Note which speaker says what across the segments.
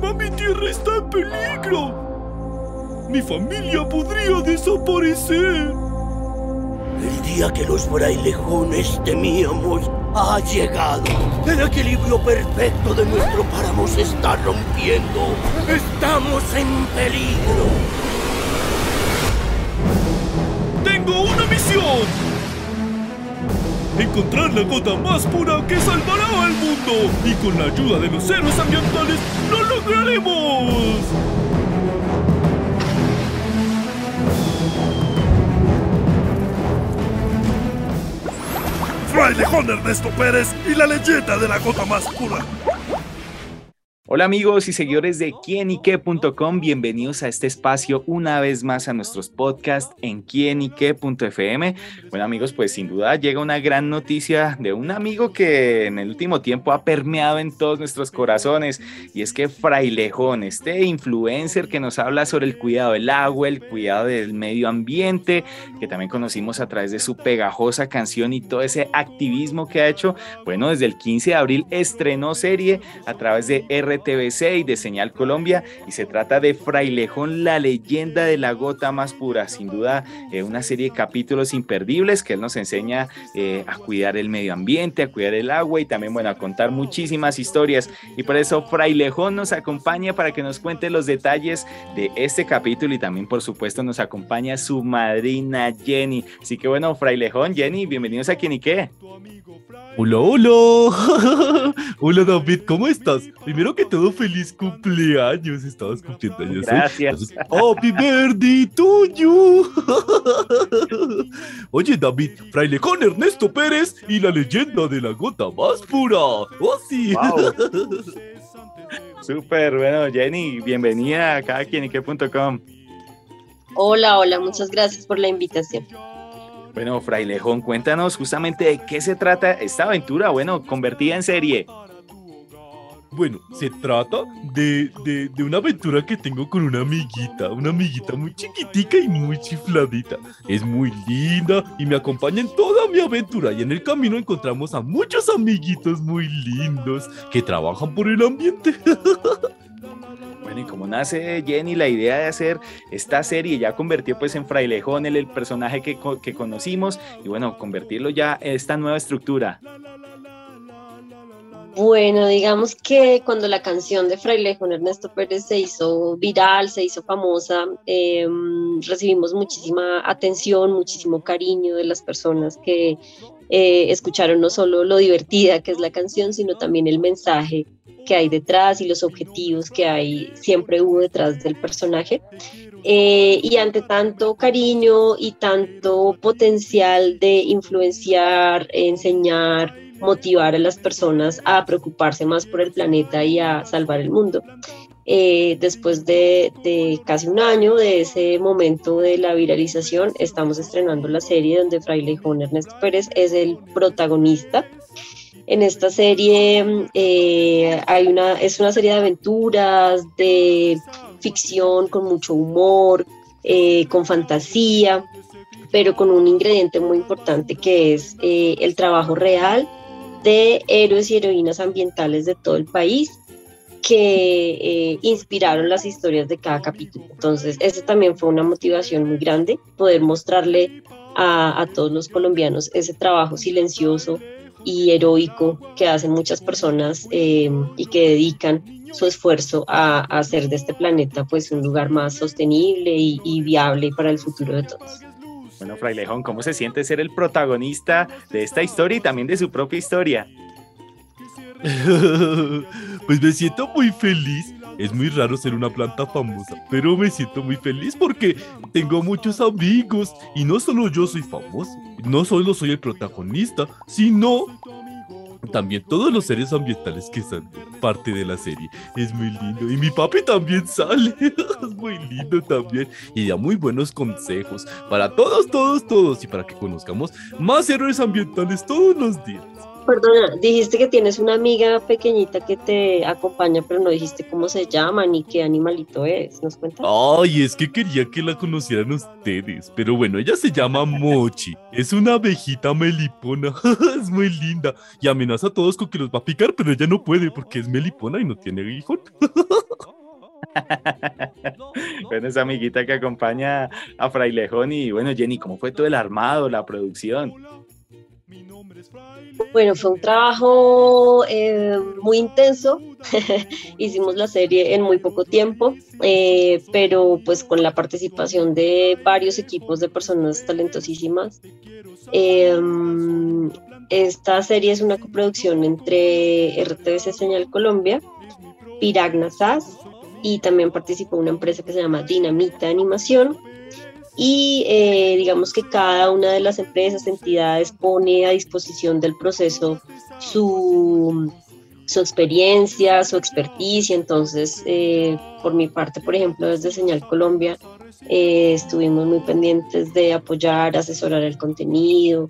Speaker 1: encima mi tierra está en peligro. Mi familia podría desaparecer.
Speaker 2: El día que los frailejones temíamos ha llegado. El equilibrio perfecto de nuestro páramo se está rompiendo. Estamos en peligro.
Speaker 1: Tengo una misión. Encontrar la gota más pura que salvará al mundo. Y con la ayuda de los héroes ambientales lo lograremos.
Speaker 3: Frailejón Ernesto Pérez y la leyenda de la gota más pura.
Speaker 4: Hola amigos y seguidores de quienique.com, bienvenidos a este espacio una vez más a nuestros podcasts en quienique.fm. Bueno amigos, pues sin duda llega una gran noticia de un amigo que en el último tiempo ha permeado en todos nuestros corazones y es que Frailejón, este influencer que nos habla sobre el cuidado del agua, el cuidado del medio ambiente, que también conocimos a través de su pegajosa canción y todo ese activismo que ha hecho, bueno, desde el 15 de abril estrenó serie a través de RT TVC y de Señal Colombia y se trata de Frailejón, la leyenda de la gota más pura, sin duda eh, una serie de capítulos imperdibles que él nos enseña eh, a cuidar el medio ambiente, a cuidar el agua y también bueno, a contar muchísimas historias y por eso Frailejón nos acompaña para que nos cuente los detalles de este capítulo y también por supuesto nos acompaña su madrina Jenny. Así que bueno, Frailejón, Jenny, bienvenidos a Quién y qué.
Speaker 1: Hola, hola. hola David, ¿cómo estás? Primero que todo, feliz cumpleaños. Estabas cumpliendo años.
Speaker 4: ¿eh? Gracias.
Speaker 1: happy birthday to you. Oye, David, fraile con Ernesto Pérez y la leyenda de la gota más pura. Oh, sí.
Speaker 4: Wow. Súper, bueno, Jenny, bienvenida acá a quienique.com.
Speaker 5: Hola, hola, muchas gracias por la invitación.
Speaker 4: Bueno, Frailejón, cuéntanos justamente de qué se trata esta aventura, bueno, convertida en serie.
Speaker 1: Bueno, se trata de, de, una aventura que tengo con una amiguita, una amiguita muy chiquitica y muy chifladita. Es muy linda y me acompaña en toda mi aventura y en el camino encontramos a muchos amiguitos muy lindos que trabajan por el ambiente.
Speaker 4: Bueno, y como nace Jenny la idea de hacer esta serie, ya convertir pues en Frailejón el, el personaje que, que conocimos y bueno, convertirlo ya en esta nueva estructura.
Speaker 5: Bueno, digamos que cuando la canción de Frailejón Ernesto Pérez se hizo viral, se hizo famosa, eh, recibimos muchísima atención, muchísimo cariño de las personas que eh, escucharon no solo lo divertida que es la canción, sino también el mensaje que hay detrás y los objetivos que hay, siempre hubo detrás del personaje. Eh, y ante tanto cariño y tanto potencial de influenciar, enseñar, motivar a las personas a preocuparse más por el planeta y a salvar el mundo. Eh, después de, de, casi un año de ese momento de la viralización, estamos estrenando la serie donde Frailejón Ernesto Pérez es el protagonista. En esta serie eh, hay una, es una serie de aventuras, de ficción con mucho humor, eh, con fantasía, pero con un ingrediente muy importante que es eh, el trabajo real de héroes y heroínas ambientales de todo el país que eh, inspiraron las historias de cada capítulo. Entonces, eso también fue una motivación muy grande, poder mostrarle a, todos los colombianos ese trabajo silencioso y heroico que hacen muchas personas eh, y que dedican su esfuerzo a, hacer de este planeta pues un lugar más sostenible y viable para el futuro de todos.
Speaker 4: Bueno, Frailejón, ¿cómo se siente ser el protagonista de esta historia y también de su propia historia?
Speaker 1: pues me siento muy feliz. Es muy raro ser una planta famosa, pero me siento muy feliz porque tengo muchos amigos y no solo yo soy famoso, no solo soy el protagonista, sino también todos los seres ambientales que son parte de la serie. Es muy lindo. Y mi papi también sale. es muy lindo también. Y da muy buenos consejos para todos, todos, todos. Y para que conozcamos más héroes ambientales todos los días.
Speaker 5: Perdona, dijiste que tienes una amiga pequeñita que te acompaña, pero no dijiste cómo se llama ni qué animalito es. ¿Nos cuentas?
Speaker 1: Ay, es que quería que la conocieran ustedes. Pero bueno, ella se llama Mochi. Es una abejita melipona. es muy linda. Y amenaza a todos con que los va a picar, pero ella no puede porque es melipona y no tiene hijo.
Speaker 4: bueno, esa amiguita que acompaña a Frailejón y bueno, Jenny, ¿cómo fue todo el armado, la producción?
Speaker 5: Bueno, fue un trabajo eh, muy intenso. Hicimos la serie en muy poco tiempo, eh, pero pues con la participación de varios equipos de personas talentosísimas. Em, esta serie es una coproducción entre RTBC Señal Colombia, Piragna SAS y también participó una empresa que se llama Dinamita Animación y eh, digamos que cada una de las empresas, entidades pone a disposición del proceso su, su experiencia, su experticia. Entonces, eh, por mi parte, por ejemplo, desde Señal Colombia, eh, estuvimos muy pendientes de apoyar, asesorar el contenido,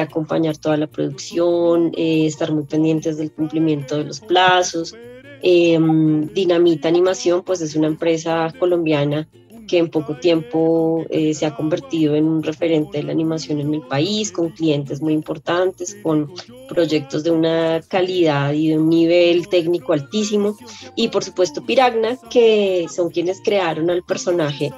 Speaker 5: acompañar toda la producción, estar muy pendientes del cumplimiento de los plazos. Dinamita Animación, pues es una empresa colombiana que en poco tiempo eh, se ha convertido en un referente de la animación en el país, con clientes muy importantes, con proyectos de una calidad y de un nivel técnico altísimo. Y por supuesto Piragna, que son quienes crearon al personaje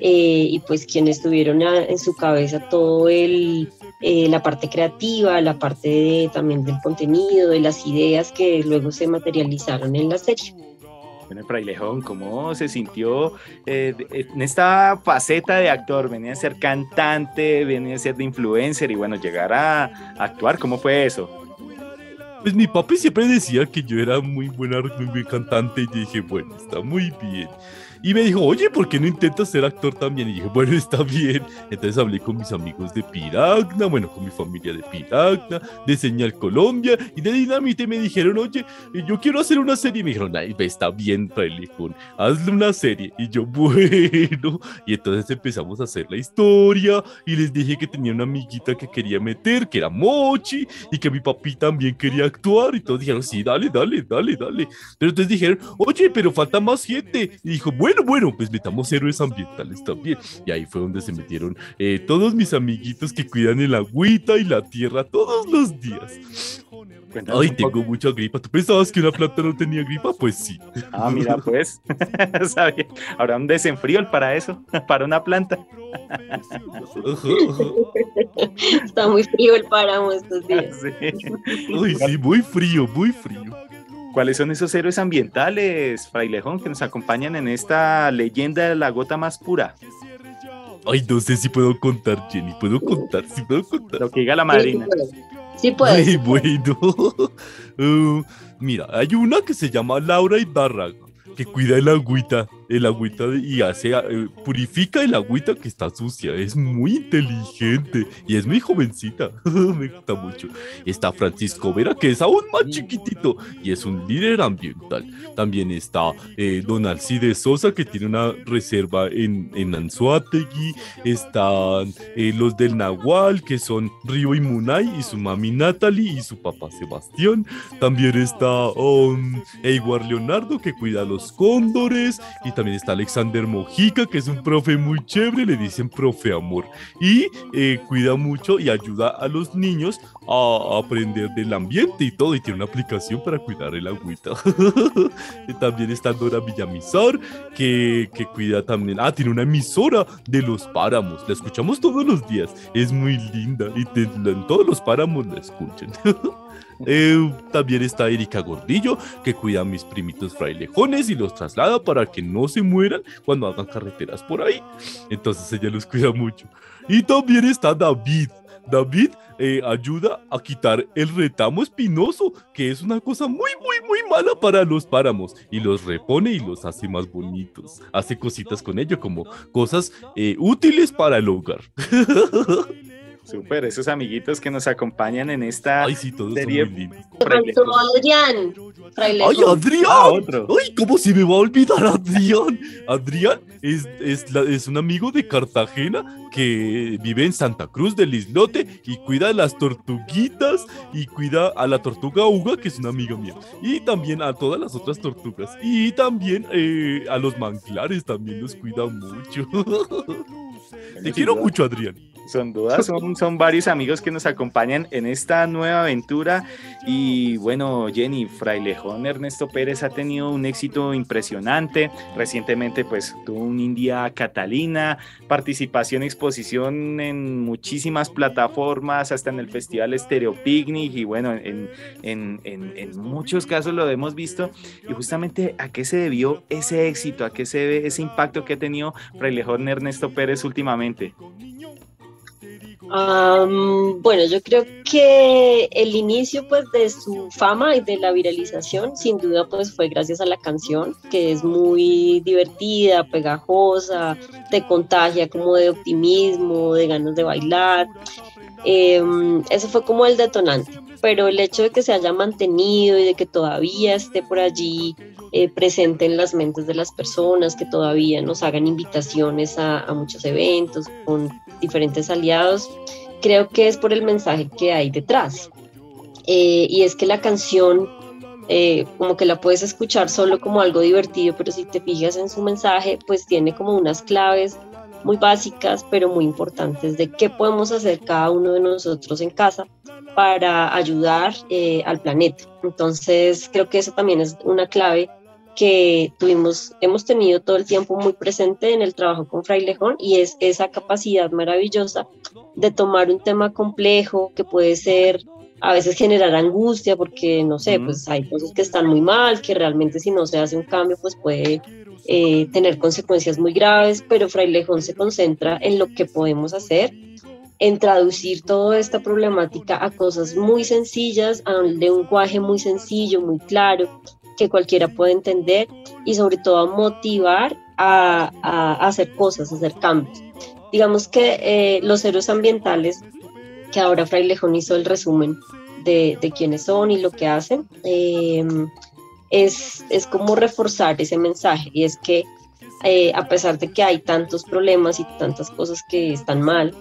Speaker 5: eh, y pues quienes tuvieron en su cabeza todo el... Eh, la parte creativa, la parte también del contenido, de las ideas que luego se materializaron en la serie.
Speaker 4: Bueno, Frailejón, ¿cómo se sintió eh, en esta faceta de actor? Venía a ser cantante, venía a ser de influencer y bueno, llegar a actuar, ¿cómo fue eso?
Speaker 1: Pues mi papi siempre decía que yo era muy buena, muy buen cantante y dije, bueno, está muy bien. Y me dijo, oye, ¿por qué no intentas ser actor también? Y dije, bueno, está bien. Entonces hablé con mis amigos de Piragna, bueno, con mi familia de Piragna, de Señal Colombia y de Dinamite. Y me dijeron, oye, yo quiero hacer una serie. Y me dijeron, ay, está bien, Frailejón, hazle una serie. Y yo, bueno. Y entonces empezamos a hacer la historia y les dije que tenía una amiguita que quería meter, que era Mochi, y que mi papi también quería actuar. Y todos dijeron, sí, dale, dale, dale, dale. Pero entonces dijeron, oye, pero falta más gente. Y dijo, bueno, bueno, bueno, pues metamos héroes ambientales también. Y ahí fue donde se metieron eh, todos mis amiguitos que cuidan el agüita y la tierra todos los días. Ay, tengo mucha gripa. ¿Tú pensabas que una planta no tenía gripa? Pues sí.
Speaker 4: Ah, mira, pues. Habrá un desenfrío para eso, para una planta.
Speaker 5: Está muy frío el páramo estos días.
Speaker 1: Ay, sí, muy frío, muy frío.
Speaker 4: ¿Cuáles son esos héroes ambientales, Frailejón, que nos acompañan en esta leyenda de la gota más pura?
Speaker 1: Ay, no sé si puedo contar, Jenny. ¿Puedo contar? ¿Sí puedo contar?
Speaker 4: Lo que diga la madrina.
Speaker 5: Sí, puedes.
Speaker 1: Ay, bueno. Uh, mira, hay una que se llama Laura Ibarraga, que cuida el agüita el agüita y hace, eh, purifica el agüita que está sucia. Es muy inteligente y es muy jovencita. Me gusta mucho. Está Francisco Vera, que es aún más chiquitito y es un líder ambiental. También está eh, Don Alcides Sosa, que tiene una reserva en, en Anzuategui. Están eh, los del Nahual, que son Río y Munay, y su mami Natalie y su papá Sebastián. También está um, Eiguar Leonardo, que cuida a los cóndores. También está Alexander Mojica, que es un profe muy chévere, le dicen profe amor. Y eh, cuida mucho y ayuda a los niños a aprender del ambiente y todo. Y tiene una aplicación para cuidar el agüita. también está Dora Villamizar, que, que cuida también. Ah, tiene una emisora de los páramos. La escuchamos todos los días. Es muy linda. Y en todos los páramos la escuchan. Eh, también está Erika Gordillo, que cuida a mis primitos frailejones y los traslada para que no se mueran cuando hagan carreteras por ahí. Entonces ella los cuida mucho. Y también está David. David eh, ayuda a quitar el retamo espinoso, que es una cosa muy, muy, muy mala para los páramos, y los repone y los hace más bonitos. Hace cositas con ello, como cosas eh, útiles para el hogar.
Speaker 4: Súper, esos amiguitos que nos acompañan en esta
Speaker 1: Ay, sí, todos
Speaker 4: serie.
Speaker 1: son muy lindos.
Speaker 4: Frailejón.
Speaker 5: Faltó Adrián.
Speaker 1: ¡Ay, Adrián!
Speaker 4: Ah.
Speaker 1: ¡Ay, cómo se me va a olvidar Adrián! Adrián es, es, la- es un amigo de Cartagena que vive en Santa Cruz del Islote y cuida a las tortuguitas y cuida a la tortuga Uga, que es una amiga mía, y también a todas las otras tortugas. Y también eh, a los manglares también los cuida mucho. Te quiero mucho, Adrián.
Speaker 4: Son dudas, son, son varios amigos que nos acompañan en esta nueva aventura. Y bueno, Jenny, Frailejón Ernesto Pérez ha tenido un éxito impresionante. Recientemente, pues tuvo un India Catalina, participación, exposición en muchísimas plataformas, hasta en el Festival Stereo Picnic. Y bueno, en, en, en, en muchos casos lo hemos visto. Y justamente, ¿a qué se debió ese éxito? ¿A qué se debe ese impacto que ha tenido Frailejón Ernesto Pérez últimamente?
Speaker 5: Am, bueno, yo creo que el inicio pues de su fama y de la viralización sin duda pues fue gracias a la canción que es muy divertida, pegajosa, te contagia como de optimismo, de ganas de bailar. Em, eso fue como el detonante, pero el hecho de que se haya mantenido y de que todavía esté por allí eh, presente en las mentes de las personas, que todavía nos hagan invitaciones a, a muchos eventos con diferentes aliados, creo que es por el mensaje que hay detrás. Eh, y es que la canción, eh, como que la puedes escuchar solo como algo divertido, pero si te fijas en su mensaje, pues tiene como unas claves muy básicas, pero muy importantes de qué podemos hacer cada uno de nosotros en casa para ayudar eh, al planeta. Entonces, creo que eso también es una clave que tuvimos, hemos tenido todo el tiempo muy presente en el trabajo con Frailejón y es esa capacidad maravillosa de tomar un tema complejo que puede ser a veces generar angustia porque no sé, pues hay cosas que están muy mal, que realmente si no se hace un cambio pues puede eh, tener consecuencias muy graves, pero Frailejón se concentra en lo que podemos hacer, en traducir toda esta problemática a cosas muy sencillas, a un lenguaje muy sencillo, muy claro, que cualquiera puede entender y sobre todo motivar a, hacer cosas, a hacer cambios. Digamos que eh, los héroes ambientales, que ahora Frailejón hizo el resumen de, de quiénes son y lo que hacen, eh, es, como reforzar ese mensaje y es que eh, a pesar de que hay tantos problemas y tantas cosas que están mal,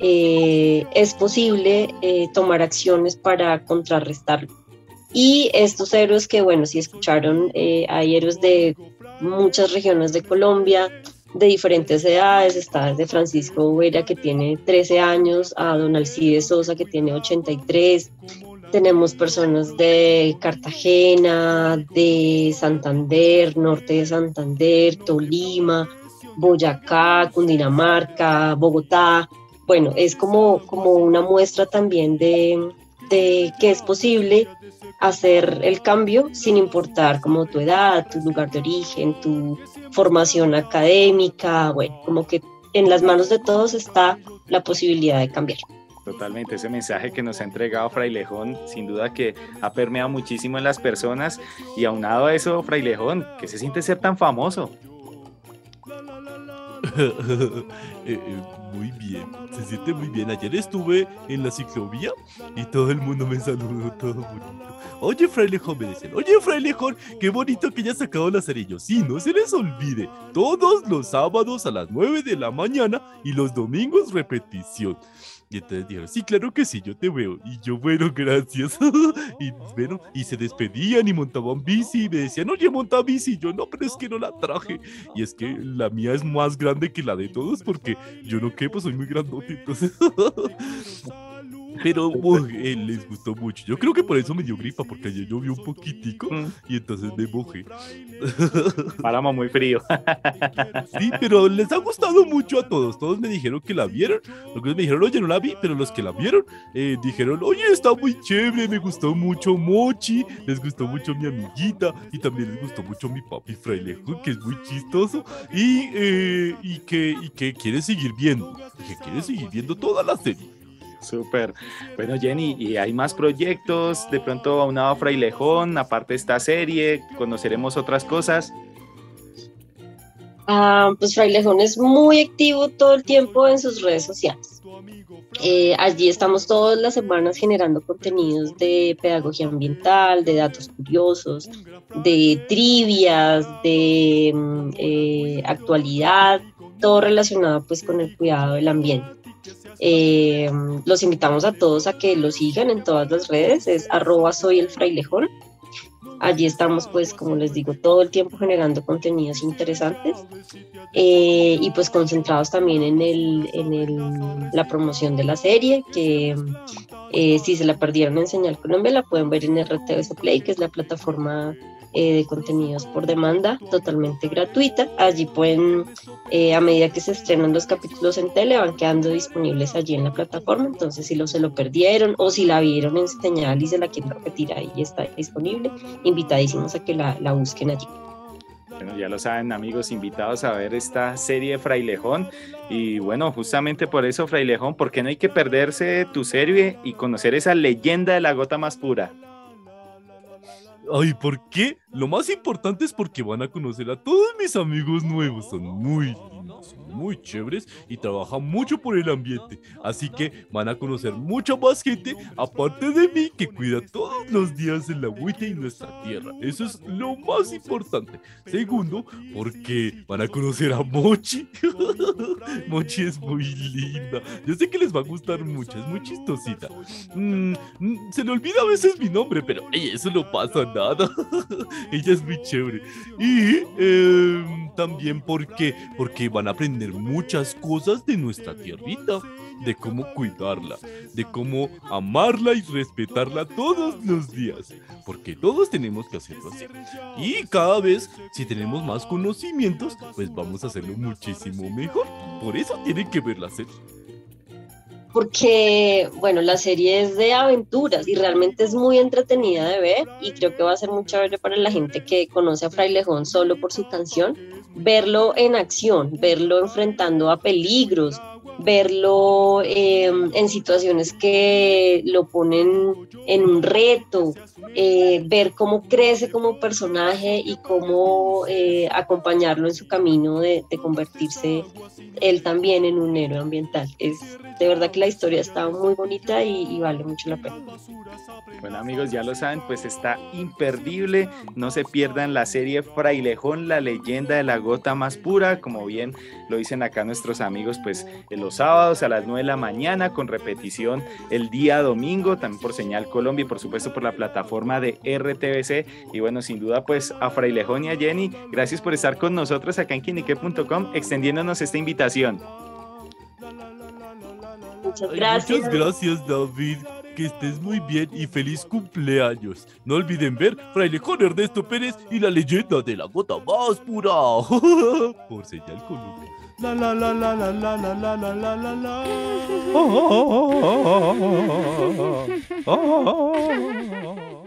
Speaker 5: eh, es posible tomar acciones para contrarrestarlo. Y estos héroes que, bueno, si escucharon, eh, hay héroes de muchas regiones de Colombia, de diferentes edades, está desde Francisco Vera que tiene 13 años, a Don Alcides Sosa que tiene 83, tenemos personas de Cartagena, de Santander, norte de Santander, Tolima, Boyacá, Cundinamarca, Bogotá. Bueno, es como, como una muestra también de, de que es posible hacer el cambio sin importar como tu edad, tu lugar de origen, tu formación académica, bueno, como que en las manos de todos está la posibilidad de cambiar.
Speaker 4: Totalmente, ese mensaje que nos ha entregado Frailejón, sin duda que ha permeado muchísimo en las personas y aunado a eso, Frailejón, que se siente ser tan famoso.
Speaker 1: Muy bien, se siente muy bien. Ayer estuve en la ciclovía y todo el mundo me saludó, todo bonito. Oye, Frailejón, me decían, oye, Frailejón, qué bonito que hayas sacado la serie. Y yo, sí, no se les olvide, todos los sábados a las 9 de la mañana y los domingos repetición. Y entonces dijeron, sí, claro que sí, yo te veo. Y yo, bueno, gracias. y bueno, y se despedían y montaban bici y me decían, oye, monta bici. Y yo, no, pero es que no la traje. Y es que la mía es más grande que la de todos porque yo no quepo, soy muy grandote. Entonces, pero eh, les gustó mucho. Yo creo que por eso me dio gripa porque ayer llovió un poquitico
Speaker 4: Mm,
Speaker 1: y entonces me mojé.
Speaker 4: Páramo muy frío.
Speaker 1: Sí, pero les ha gustado mucho a todos. Todos me dijeron que la vieron. Algunos me dijeron, oye, no la vi, pero los que la vieron eh, dijeron, oye, está muy chévere, me gustó mucho Mochi, les gustó mucho mi amiguita y también les gustó mucho mi papi Frailejo, que es muy chistoso y, eh, y, que, y que quiere seguir viendo, y que quiere seguir viendo toda la serie.
Speaker 4: Súper. Bueno, Jenny, ¿y hay más proyectos? De pronto aunado a Frailejón, aparte de esta serie, conoceremos otras cosas.
Speaker 5: Ah, pues Frailejón es muy activo todo el tiempo en sus redes sociales. Eh, allí estamos todas las semanas generando contenidos de pedagogía ambiental, de datos curiosos, de trivias, de mm, eh, actualidad, todo relacionado pues con el cuidado del ambiente. Eh, los invitamos a todos a que lo sigan en todas las redes, es arroba soy el frailejón. Allí estamos, pues, como les digo, todo el tiempo generando contenidos interesantes eh, y pues concentrados también en, el, en el, la promoción de la serie, que eh, si se la perdieron en Señal Colombia, la pueden ver en RTVS Play, que es la plataforma eh, de contenidos por demanda totalmente gratuita. Allí pueden, eh, a medida que se estrenan los capítulos en tele, van quedando disponibles allí en la plataforma. Entonces, si lo, se lo perdieron o si la vieron en señal y se la quieren repetir, ahí está disponible. Invitadísimos a que la, la busquen allí.
Speaker 4: Bueno, ya lo saben amigos, invitados a ver esta serie Frailejón. Y bueno, justamente por eso, Frailejón, ¿por qué no hay que perderse tu serie y conocer esa leyenda de la gota más pura?
Speaker 1: Ay, ¿por qué? Lo más importante es porque van a conocer a todos mis amigos nuevos. Son muy muy chéveres y trabajan mucho por el ambiente. Así que van a conocer mucha más gente aparte de mí que cuida todos los días el agüita y nuestra tierra. Eso es lo más importante. Segundo, porque van a conocer a Mochi. Mochi es muy linda. Yo sé que les va a gustar mucho, es muy chistosita. Mm, mm, se le olvida a veces mi nombre, pero eso no pasa nada. Ella es muy chévere. Y em, también porque, porque van a aprender muchas cosas de nuestra tierrita, de cómo cuidarla, de cómo amarla y respetarla todos los días, porque todos tenemos que hacerlo así. Y cada vez, si tenemos más conocimientos, pues vamos a hacerlo muchísimo mejor. Por eso tienen que ver la serie
Speaker 5: porque, bueno, la serie es de aventuras y realmente es muy entretenida de ver y creo que va a ser muy chévere para la gente que conoce a Frailejón solo por su canción, verlo en acción, verlo enfrentando a peligros, verlo eh, en situaciones que lo ponen en un reto, eh, ver cómo crece como personaje y cómo eh, acompañarlo en su camino de, convertirse él también en un héroe ambiental. Es de verdad que la historia está muy bonita y, vale mucho la pena.
Speaker 4: Bueno amigos, ya lo saben, pues está imperdible. No se pierdan la serie Frailejón, la leyenda de la gota más pura, como bien lo dicen acá nuestros amigos, pues los sábados a las 9 de la mañana con repetición el día domingo, también por Señal Colombia y por supuesto por la plataforma de RTBC. Y bueno, sin duda pues a Frailejón y a Jenny, gracias por estar con nosotros acá en quinique.com extendiéndonos esta invitación.
Speaker 5: Muchas gracias.
Speaker 1: muchas gracias, David. Que estés muy bien y feliz cumpleaños. No olviden ver Fraile con Ernesto Pérez y la leyenda de la gota más pura. Por señal Colombia. La la la la la la la la la la la la. Oh, oh, oh,